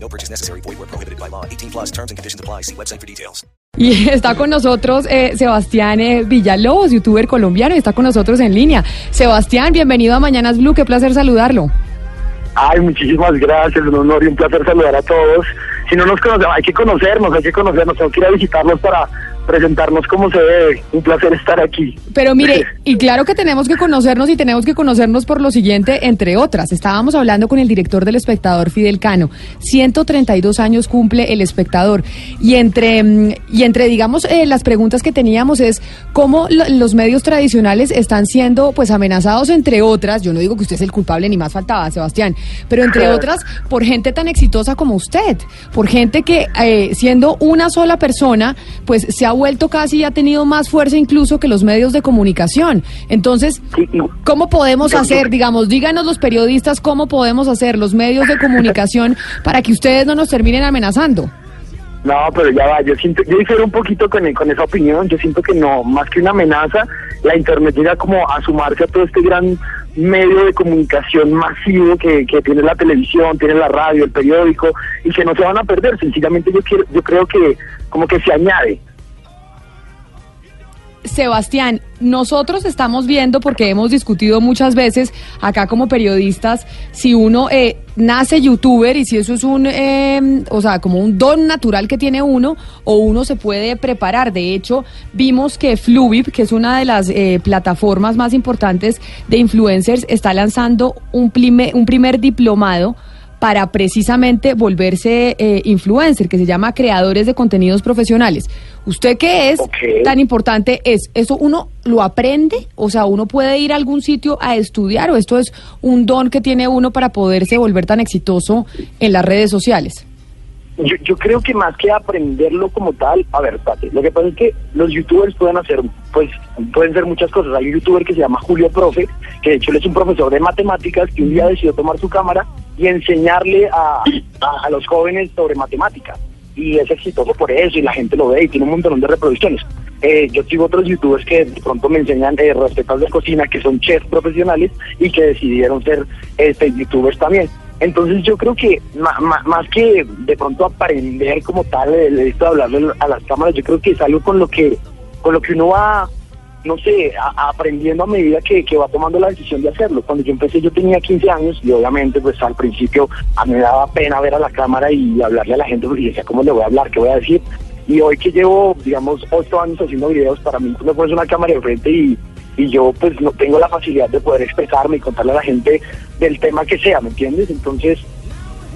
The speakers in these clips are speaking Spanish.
No purchase necessary. Void where prohibited by law. 18 plus terms and conditions apply. See website for details. Y está con nosotros eh, Sebastián eh, Villalobos, youtuber colombiano, y está con nosotros en línea. Sebastián, bienvenido a Mañanas Blue, qué placer saludarlo. Ay, muchísimas gracias, un honor y un placer saludar a todos. Si no nos conocemos, hay que conocernos, hay que conocernos, tengo que ir a visitarnos para presentarnos como se debe. Un placer estar aquí. Pero mire, y claro que tenemos que conocernos y tenemos que conocernos por lo siguiente, entre otras. Estábamos hablando con el director del espectador, Fidel Cano. 132 años cumple el espectador. Y entre, mm, y entre digamos, eh, las preguntas que teníamos es cómo lo- los medios tradicionales están siendo pues amenazados, entre otras, yo no digo que usted es el culpable ni más faltaba, Sebastián, pero entre otras, por gente tan exitosa como usted, por gente que eh, siendo una sola persona, pues se ha vuelto casi y ha tenido más fuerza incluso que los medios de comunicación. Entonces, ¿cómo podemos hacer, digamos, díganos los periodistas, cómo podemos hacer los medios de comunicación para que ustedes no nos terminen amenazando? No, pero ya va, yo siento, yo difiero un poquito con, con esa opinión, yo siento que no, más que una amenaza, la internet llega como a sumarse a todo este gran medio de comunicación masivo que, que tiene la televisión, tiene la radio, el periódico, y que no se van a perder, sencillamente yo quiero, yo creo que como que se añade. Sebastián, nosotros estamos viendo, porque hemos discutido muchas veces acá como periodistas, si uno eh, nace youtuber y si eso es un, eh, o sea, como un don natural que tiene uno, o uno se puede preparar. De hecho, vimos que Fluvip, que es una de las eh, plataformas más importantes de influencers, está lanzando un, un primer diplomado para precisamente volverse eh, influencer, que se llama creadores de contenidos profesionales. ¿Usted qué es tan importante es? ¿Eso uno lo aprende? O sea, ¿uno puede ir a algún sitio a estudiar o esto es un don que tiene uno para poderse volver tan exitoso en las redes sociales? Yo, yo creo que más que aprenderlo como tal, a ver, Pati, lo que pasa es que los youtubers pueden hacer, pues, pueden ser muchas cosas. Hay un youtuber que se llama Julio Profe, que de hecho él es un profesor de matemáticas que un día decidió tomar su cámara y enseñarle a, a, a los jóvenes sobre matemáticas. Y es exitoso por eso y la gente lo ve y tiene un montón de reproducciones. Eh, yo sigo otros youtubers que de pronto me enseñan eh, recetas de cocina, que son chefs profesionales y que decidieron ser este, youtubers también. Entonces yo creo que más que de pronto aprender como tal el esto de hablarle a las cámaras, yo creo que es algo con lo que con lo que uno va, no sé, a- aprendiendo a medida que, que va tomando la decisión de hacerlo. Cuando yo empecé yo tenía 15 años y obviamente pues al principio a mí me daba pena ver a la cámara y hablarle a la gente porque decía, ¿cómo le voy a hablar? ¿Qué voy a decir? Y hoy que llevo, digamos, 8 años haciendo videos, para mí tú me pones una cámara de frente y, y yo pues no tengo la facilidad de poder expresarme y contarle a la gente del tema que sea, ¿me entiendes? Entonces,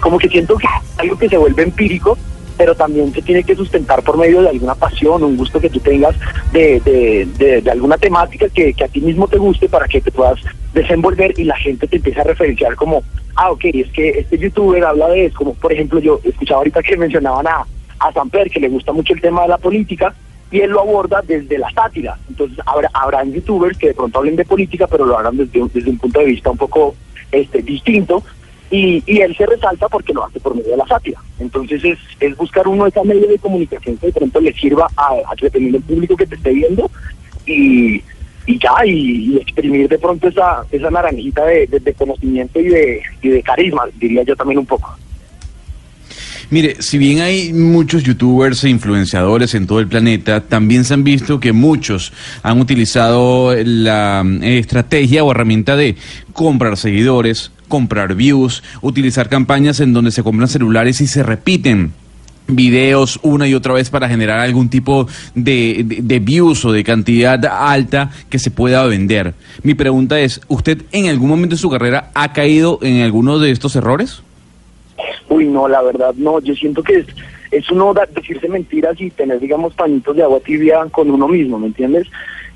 como que siento que algo que se vuelve empírico, pero también se tiene que sustentar por medio de alguna pasión, un gusto que tú tengas de, de, de, de alguna temática que, que a ti mismo te guste para que te puedas desenvolver y la gente te empiece a referenciar como, ah, ok, es que este youtuber habla de, como por ejemplo yo escuchaba ahorita que mencionaban a, a Samper, que le gusta mucho el tema de la política, y él lo aborda desde la sátira. Entonces habrá, habrán youtubers que de pronto hablen de política, pero lo hagan desde, desde un punto de vista un poco este, distinto, y, y él se resalta porque lo hace por medio de la sátira. Entonces es, es buscar uno de esos medios de comunicación que de pronto le sirva a, a dependiendo público que te esté viendo y, y ya, y, y exprimir de pronto esa, esa naranjita de, de- de conocimiento y de, y de carisma, diría yo también un poco. Mire, si bien hay muchos youtubers e influenciadores en todo el planeta, también se han visto que muchos han utilizado la eh, estrategia o herramienta de comprar seguidores, comprar views, utilizar campañas en donde se compran celulares y se repiten videos una y otra vez para generar algún tipo de views o de cantidad alta que se pueda vender. Mi pregunta es, ¿usted en algún momento de su carrera ha caído en alguno de estos errores? Uy, no, la verdad no, yo siento que es, es uno decirse mentiras y tener, digamos, pañitos de agua tibia con uno mismo, ¿me entiendes?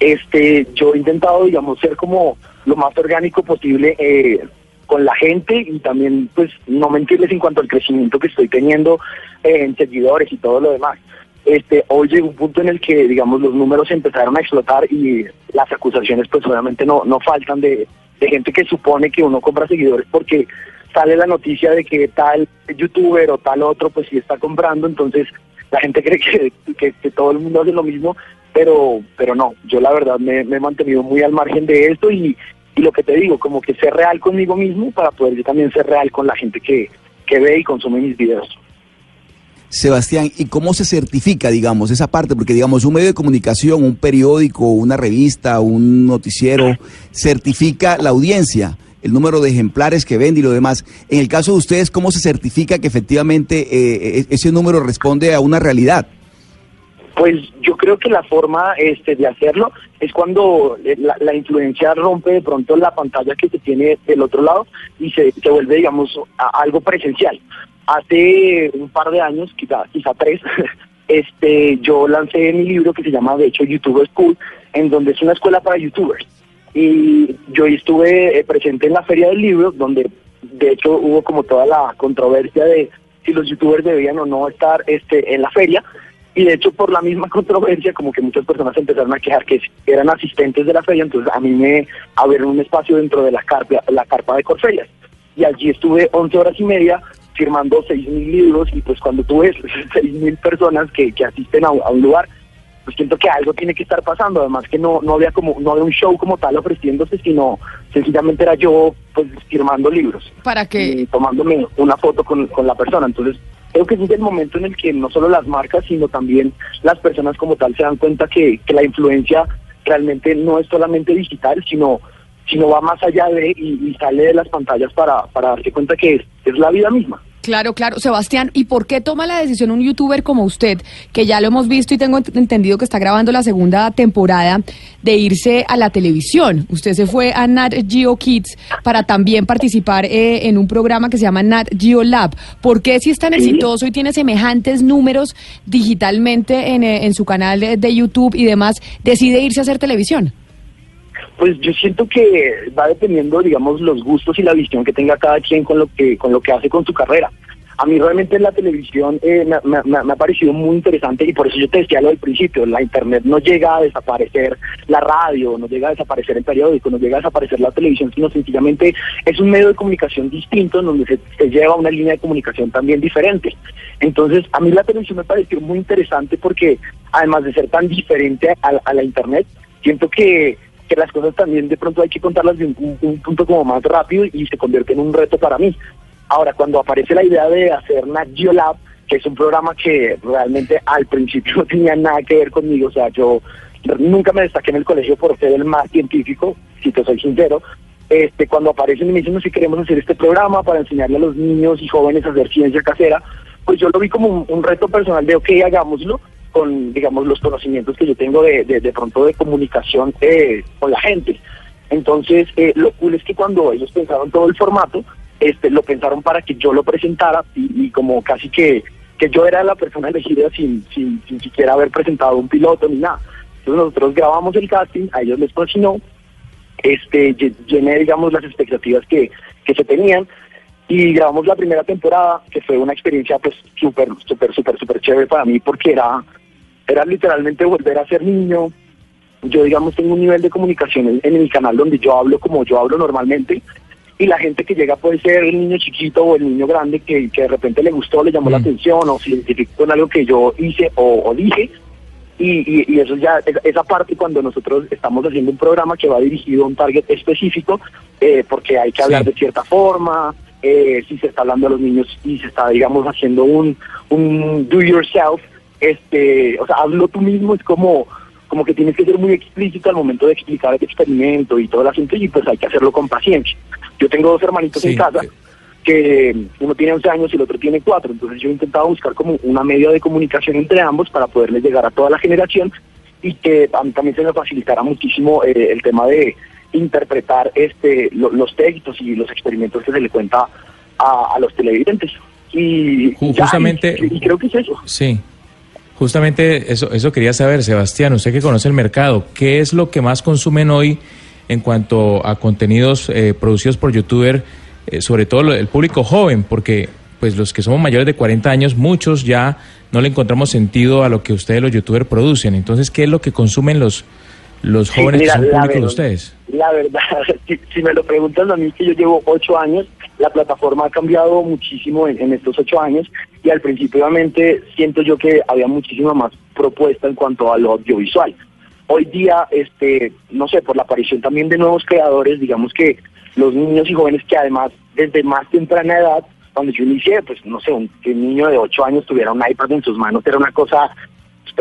Este, yo he intentado, digamos, ser como lo más orgánico posible eh, con la gente y también, pues, no mentirles en cuanto al crecimiento que estoy teniendo eh, en seguidores y todo lo demás. este, hoy llegó un punto en el que, digamos, los números empezaron a explotar y las acusaciones, pues obviamente no, no faltan de, de gente que supone que uno compra seguidores porque sale la noticia de que tal youtuber o tal otro, pues sí está comprando, entonces la gente cree que, que, todo el mundo hace lo mismo, pero, pero no, yo la verdad me, me he mantenido muy al margen de esto y, y lo que te digo, como que ser real conmigo mismo para poder yo también ser real con la gente que, que ve y consume mis videos. Sebastián, ¿y cómo se certifica, digamos, esa parte? Porque, digamos, un medio de comunicación, un periódico, una revista, un noticiero, certifica la audiencia, el número de ejemplares que vende y lo demás. En el caso de ustedes, ¿cómo se certifica que efectivamente eh, e-, ese número responde a una realidad? Pues yo creo que la forma este, de hacerlo es cuando eh, la, influencia rompe de pronto la pantalla que se tiene del otro lado y se, se vuelve, digamos, algo presencial. Hace un par de años, quizá, quizá tres, este, yo lancé mi libro que se llama, de hecho, YouTube School, en donde es una escuela para youtubers. Y yo estuve eh, presente en la feria del libro, donde de hecho hubo como toda la controversia de si los youtubers debían o no estar este, en la feria. Y de hecho por la misma controversia, como que muchas personas empezaron a quejar que eran asistentes de la feria, entonces a mí me abrieron un espacio dentro de la carpa, la carpa de Corferias. Y allí estuve 11 horas y media firmando seis mil libros y pues cuando tú ves seis mil personas que, que asisten a, un lugar, pues siento que algo tiene que estar pasando, además que no, no había como, no había un show como tal ofreciéndose, sino sencillamente era yo pues firmando libros. ¿Para qué? Y tomándome una foto con, con la persona. Entonces, creo que es el momento en el que no solo las marcas, sino también las personas como tal se dan cuenta que, que la influencia realmente no es solamente digital, sino sino va más allá de y, sale de las pantallas para, para darse cuenta que es, es la vida misma. Claro, claro. Sebastián, ¿y por qué toma la decisión un youtuber como usted, que ya lo hemos visto y tengo entendido que está grabando la segunda temporada, de irse a la televisión? Usted se fue a Nat Geo Kids para también participar eh, en un programa que se llama Nat Geo Lab. ¿Por qué si es tan exitoso y tiene semejantes números digitalmente en, eh, en su canal de YouTube y demás, decide irse a hacer televisión? Pues yo siento que va dependiendo, digamos, los gustos y la visión que tenga cada quien con lo que con lo que hace con su carrera. A mí realmente la televisión eh, me, ha parecido muy interesante y por eso yo te decía lo del principio, la internet no llega a desaparecer la radio, no llega a desaparecer el periódico, no llega a desaparecer la televisión, sino sencillamente es un medio de comunicación distinto en donde se, lleva una línea de comunicación también diferente. Entonces, a mí la televisión me pareció muy interesante porque además de ser tan diferente a la internet, siento que que las cosas también de pronto hay que contarlas de un, punto como más rápido y se convierte en un reto para mí. Ahora, cuando aparece la idea de hacer Nat Lab, que es un programa que realmente al principio no tenía nada que ver conmigo, o sea, yo nunca me destaqué en el colegio por ser el más científico, si te soy sincero, este, cuando aparecen y me dicen, si queremos hacer este programa para enseñarle a los niños y jóvenes a hacer ciencia casera, pues yo lo vi como un reto personal de, ok, hagámoslo, con, digamos, los conocimientos que yo tengo de, de, pronto de comunicación eh, con la gente. Entonces, eh, lo cool es que cuando ellos pensaron todo el formato, este, lo pensaron para que yo lo presentara y, como casi que, que yo era la persona elegida sin, sin, sin siquiera haber presentado un piloto ni nada. Entonces nosotros grabamos el casting, a ellos les fascinó, este, llené, digamos, las expectativas que, que se tenían y grabamos la primera temporada, que fue una experiencia pues súper, súper, súper, súper chévere para mí porque era era literalmente volver a ser niño. Yo, digamos, tengo un nivel de comunicación en, mi canal donde yo hablo como yo hablo normalmente y la gente que llega puede ser el niño chiquito o el niño grande que, de repente le gustó, le llamó la mm. atención o se identificó con algo que yo hice o, dije. Y, y, eso ya, esa parte cuando nosotros estamos haciendo un programa que va dirigido a un target específico, eh, porque hay que hablar de cierta forma, eh, si se está hablando a los niños y se está, digamos, haciendo un, un do yourself, este, o sea, hazlo tú mismo, es como, como que tienes que ser muy explícito al momento de explicar el experimento y todo el asunto y pues hay que hacerlo con paciencia. Yo tengo dos hermanitos en casa que uno tiene 11 años y el otro tiene 4, entonces yo he intentado buscar como una media de comunicación entre ambos para poderles llegar a toda la generación y que también se me facilitará muchísimo eh, el tema de interpretar este los textos y los experimentos que se le cuenta a, los televidentes. Y, justamente y creo que es eso. Sí. Justamente eso, eso quería saber, Sebastián, usted que conoce el mercado, ¿qué es lo que más consumen hoy en cuanto a contenidos eh, producidos por youtuber, eh, sobre todo el público joven? Porque pues los que somos mayores de 40 años, muchos ya no le encontramos sentido a lo que ustedes los youtubers producen. Entonces, ¿qué es lo que consumen los, los Sí, jóvenes mira, que son la públicos de ustedes? La verdad, si, si me lo preguntan a mí, que yo llevo ocho años, la plataforma ha cambiado muchísimo en, en estos ocho años y al principio obviamente siento yo que había muchísima más propuesta en cuanto a lo audiovisual. Hoy día, este, no sé, por la aparición también de nuevos creadores, digamos que los niños y jóvenes que además desde más temprana edad, cuando yo inicié, pues no sé, un, que un niño de ocho años tuviera un iPad en sus manos era una cosa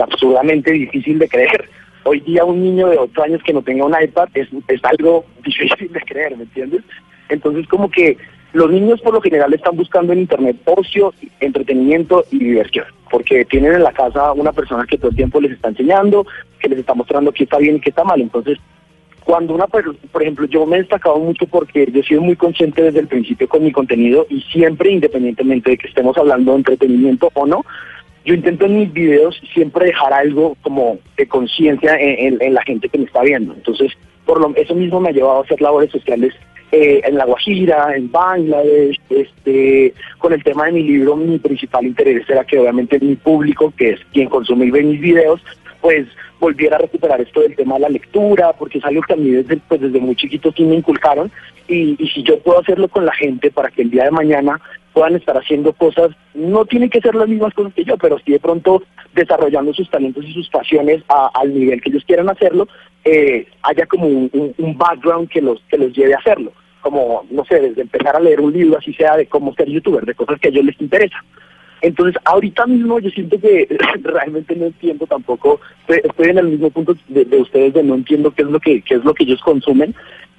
absurdamente difícil de creer. Hoy día un niño de 8 años que no tenga un iPad es, es algo difícil de creer, ¿me entiendes? Entonces como que los niños por lo general están buscando en Internet ocio, entretenimiento y diversión, porque tienen en la casa una persona que todo el tiempo les está enseñando, que les está mostrando qué está bien y qué está mal. Entonces cuando una per- por ejemplo yo me he destacado mucho porque yo he sido muy consciente desde el principio con mi contenido y siempre independientemente de que estemos hablando de entretenimiento o no yo intento en mis videos siempre dejar algo como de conciencia en, en- en la gente que me está viendo entonces por lo eso mismo me ha llevado a hacer labores sociales eh, en La Guajira, en Bangladesh, este, con el tema de mi libro, mi principal interés era que obviamente mi público, que es quien consume y ve mis videos, pues volviera a recuperar esto del tema de la lectura, porque es algo que a mí desde, pues, desde muy chiquito sí me inculcaron, y, y si yo puedo hacerlo con la gente para que el día de mañana puedan estar haciendo cosas, no tienen que ser las mismas cosas que yo, pero sí de pronto desarrollando sus talentos y sus pasiones a- al nivel que ellos quieran hacerlo, eh, haya como un, un- un background que los, que los lleve a hacerlo, como, no sé, desde empezar a leer un libro, así sea de cómo ser youtuber, de cosas que a ellos les interesa. Entonces, ahorita mismo yo siento que realmente no entiendo tampoco, estoy, estoy en el mismo punto de, de ustedes de no entiendo qué es lo que qué es lo que ellos consumen,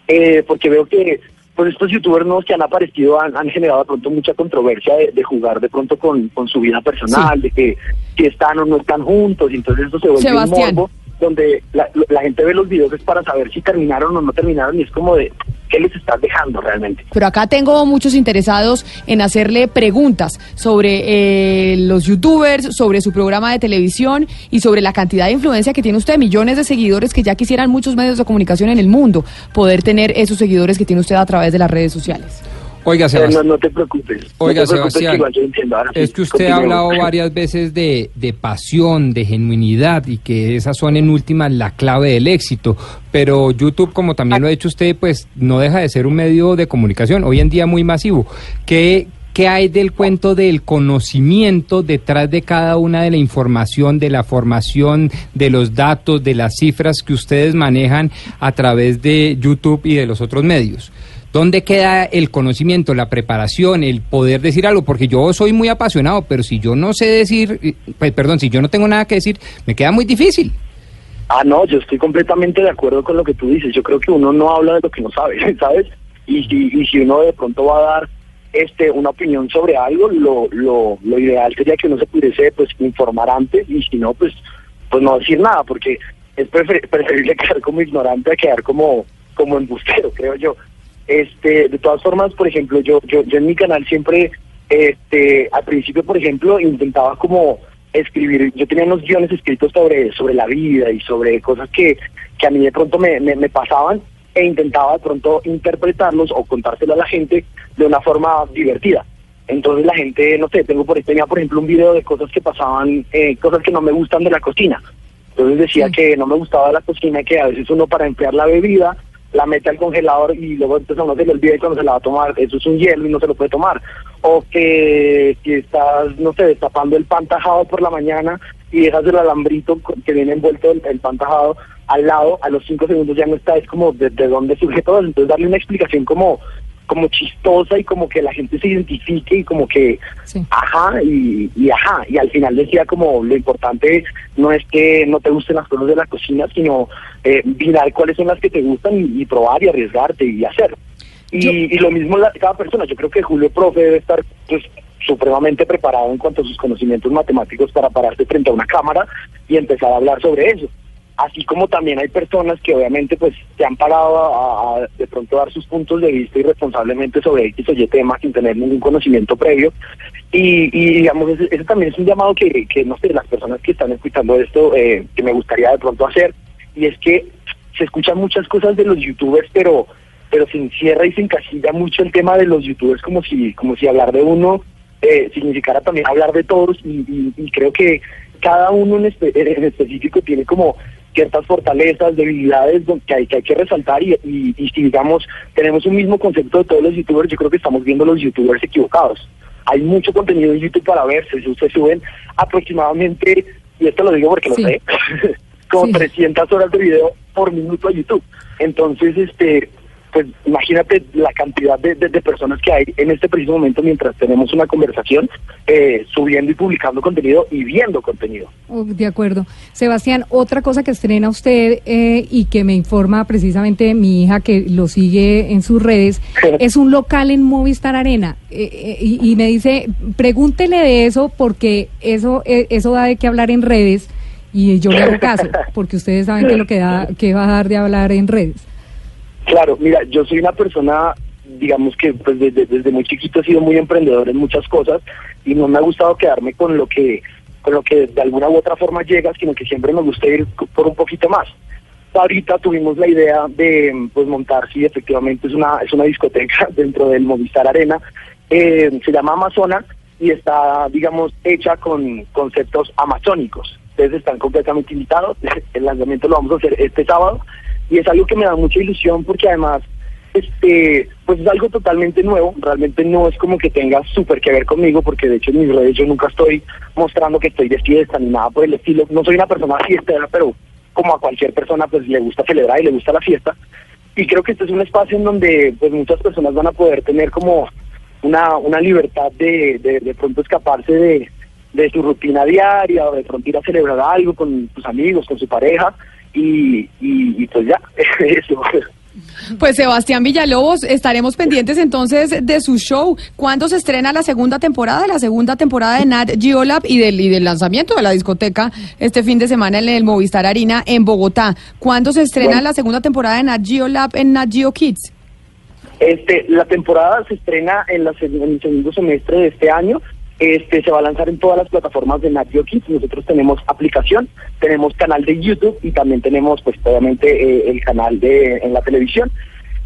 eh, porque veo que pues estos youtubers nuevos que han aparecido han, han generado de pronto mucha controversia de, de jugar de pronto con, con su vida personal, de que si están o no están juntos, y entonces esto se vuelve Sebastián. un morbo donde la, la gente ve los videos es para saber si terminaron o no terminaron y es como de qué les estás dejando realmente. Pero acá tengo muchos interesados en hacerle preguntas sobre eh, los youtubers, sobre su programa de televisión y sobre la cantidad de influencia que tiene usted, millones de seguidores que ya quisieran muchos medios de comunicación en el mundo poder tener esos seguidores que tiene usted a través de las redes sociales. Oiga, Eh, no, Sebastián. no te preocupes. Oiga, no te preocupes, Sebastián, que igual yo entiendo. Ahora sí, Es que usted ha hablado varias veces de, de pasión, de genuinidad y que esas son en últimas la clave del éxito. Pero YouTube, como también lo ha hecho usted, pues no deja de ser un medio de comunicación, hoy en día muy masivo. ¿Qué, qué hay del cuento del conocimiento detrás de cada una de la información, de la formación, de los datos, de las cifras que ustedes manejan a través de YouTube y de los otros medios? ¿Dónde queda el conocimiento, la preparación, el poder decir algo? Porque yo soy muy apasionado, pero si yo no sé decir, eh, pues, perdón, si yo no tengo nada que decir, me queda muy difícil. Ah, no, yo estoy completamente de acuerdo con lo que tú dices. Yo creo que uno no habla de lo que no sabe, ¿sabes? Y si, y si uno de pronto va a dar este una opinión sobre algo, lo, lo, lo ideal sería que uno se pudiese pues informar antes y si no, pues pues no decir nada, porque es prefer- preferible quedar como ignorante a quedar como, como embustero, creo yo. Este, de todas formas, por ejemplo, yo, yo, yo en mi canal siempre, este, al principio, por ejemplo, intentaba como escribir, yo tenía unos guiones escritos sobre, sobre la vida y sobre cosas que, que a mí de pronto me, me, me pasaban e intentaba de pronto interpretarlos o contárselo a la gente de una forma divertida. Entonces la gente, no sé, tengo por, tenía por ejemplo un video de cosas que pasaban, eh, cosas que no me gustan de la cocina. Entonces decía que no me gustaba la cocina, que a veces uno para enfriar la bebida la mete al congelador y luego entonces a uno se le olvida y cuando se la va a tomar, eso es un hielo y no se lo puede tomar. O que si estás, no sé, destapando el pan tajado por la mañana y dejas el alambrito que viene envuelto el, el pan tajado al lado, a los cinco segundos ya no está, es como de, de dónde surge todo. Entonces darle una explicación como como chistosa y como que la gente se identifique y como que Sí. ajá y, y ajá y al final decía como lo importante no es que no te gusten las cosas de la cocina sino eh, mirar cuáles son las que te gustan y, y probar y arriesgarte y hacer y, Yo- y lo mismo la, cada persona yo creo que Julio Profe debe estar pues supremamente preparado en cuanto a sus conocimientos matemáticos para pararse frente a una cámara y empezar a hablar sobre eso así como también hay personas que obviamente pues se han parado a, de pronto dar sus puntos de vista irresponsablemente sobre X o Y temas sin tener ningún conocimiento previo. Y, y digamos ese, también es un llamado que, que no sé las personas que están escuchando esto eh, que me gustaría de pronto hacer. Y es que se escuchan muchas cosas de los youtubers pero pero se encierra y se encasilla mucho el tema de los youtubers como si como si hablar de uno eh, significara también hablar de todos. Y, y- creo que cada uno en específico tiene como ciertas fortalezas, debilidades que hay que, hay que resaltar y, y, y si digamos tenemos un mismo concepto de todos los youtubers, yo creo que estamos viendo los youtubers equivocados. Hay mucho contenido en YouTube para ver, se, se suben aproximadamente, y esto lo digo porque Sí. lo sé, como Sí. 300 horas de video por minuto a YouTube. Entonces, este, pues imagínate la cantidad de, de- de personas que hay en este preciso momento mientras tenemos una conversación, eh, subiendo y publicando contenido y viendo contenido. De acuerdo. Sebastián, otra cosa que estrena usted eh, y que me informa precisamente mi hija que lo sigue en sus redes, es un local en Movistar Arena. Eh, eh, y, y me dice, pregúntele de eso porque eso, eh, eso da de qué hablar en redes y yo le hago caso, porque ustedes saben que lo que, da, que va a dar de hablar en redes. Claro, mira, yo soy una persona, digamos que pues desde, desde muy chiquito he sido muy emprendedor en muchas cosas y no me ha gustado quedarme con lo que con lo que de alguna u otra forma llega, sino que siempre me gusta ir por un poquito más. Ahorita tuvimos la idea de pues montar, sí, efectivamente es una es una discoteca dentro del Movistar Arena, eh, se llama Amazona y está, digamos, hecha con conceptos amazónicos. Ustedes están completamente invitados, el lanzamiento lo vamos a hacer este sábado y es algo que me da mucha ilusión porque además este pues es algo totalmente nuevo realmente no es como que tenga súper que ver conmigo porque de hecho en mis redes yo nunca estoy mostrando que estoy de fiesta ni nada por el estilo no soy una persona fiestera pero como a cualquier persona pues le gusta celebrar y le gusta la fiesta. Y creo que este es un espacio en donde pues muchas personas van a poder tener como una, una libertad de, de, pronto escaparse de, de su rutina diaria o de pronto ir a celebrar algo con sus amigos, con su pareja y, y, y pues ya, eso. Pues Sebastián Villalobos, estaremos pendientes entonces de su show. ¿Cuándo se estrena la segunda temporada? La segunda temporada de Nat Geo Lab y del, y del lanzamiento de la discoteca este fin de semana en el Movistar Arena en Bogotá. ¿Cuándo se estrena Bueno. la segunda temporada de Nat Geo Lab en Nat Geo Kids? Este, la temporada se estrena en, la, en el segundo semestre de este año. Este se va a lanzar en todas las plataformas de Nat Geo Kids. Nosotros tenemos aplicación, tenemos canal de YouTube y también tenemos, pues, obviamente, eh, el canal de en la televisión.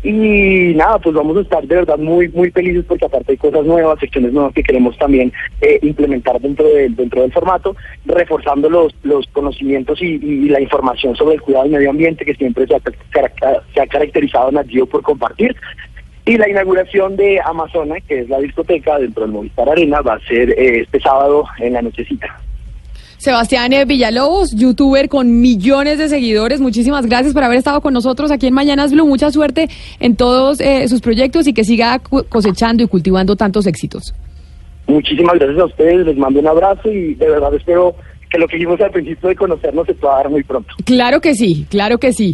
Y nada, pues vamos a estar de verdad muy muy felices porque aparte hay cosas nuevas, secciones nuevas que queremos también eh, implementar dentro del dentro del formato, reforzando los los conocimientos y, la información sobre el cuidado del medio ambiente que siempre se ha, se ha caracterizado Geo por compartir. Y la inauguración de Amazona, que es la discoteca dentro del Movistar Arena, va a ser eh, este sábado en la nochecita. Sebastián eh, Villalobos, youtuber con millones de seguidores, muchísimas gracias por haber estado con nosotros aquí en Mañanas Blue. Mucha suerte en todos eh, sus proyectos y que siga cosechando y cultivando tantos éxitos. Muchísimas gracias a ustedes, les mando un abrazo y de verdad espero que lo que dijimos al principio de conocernos se pueda dar muy pronto. Claro que sí, claro que sí.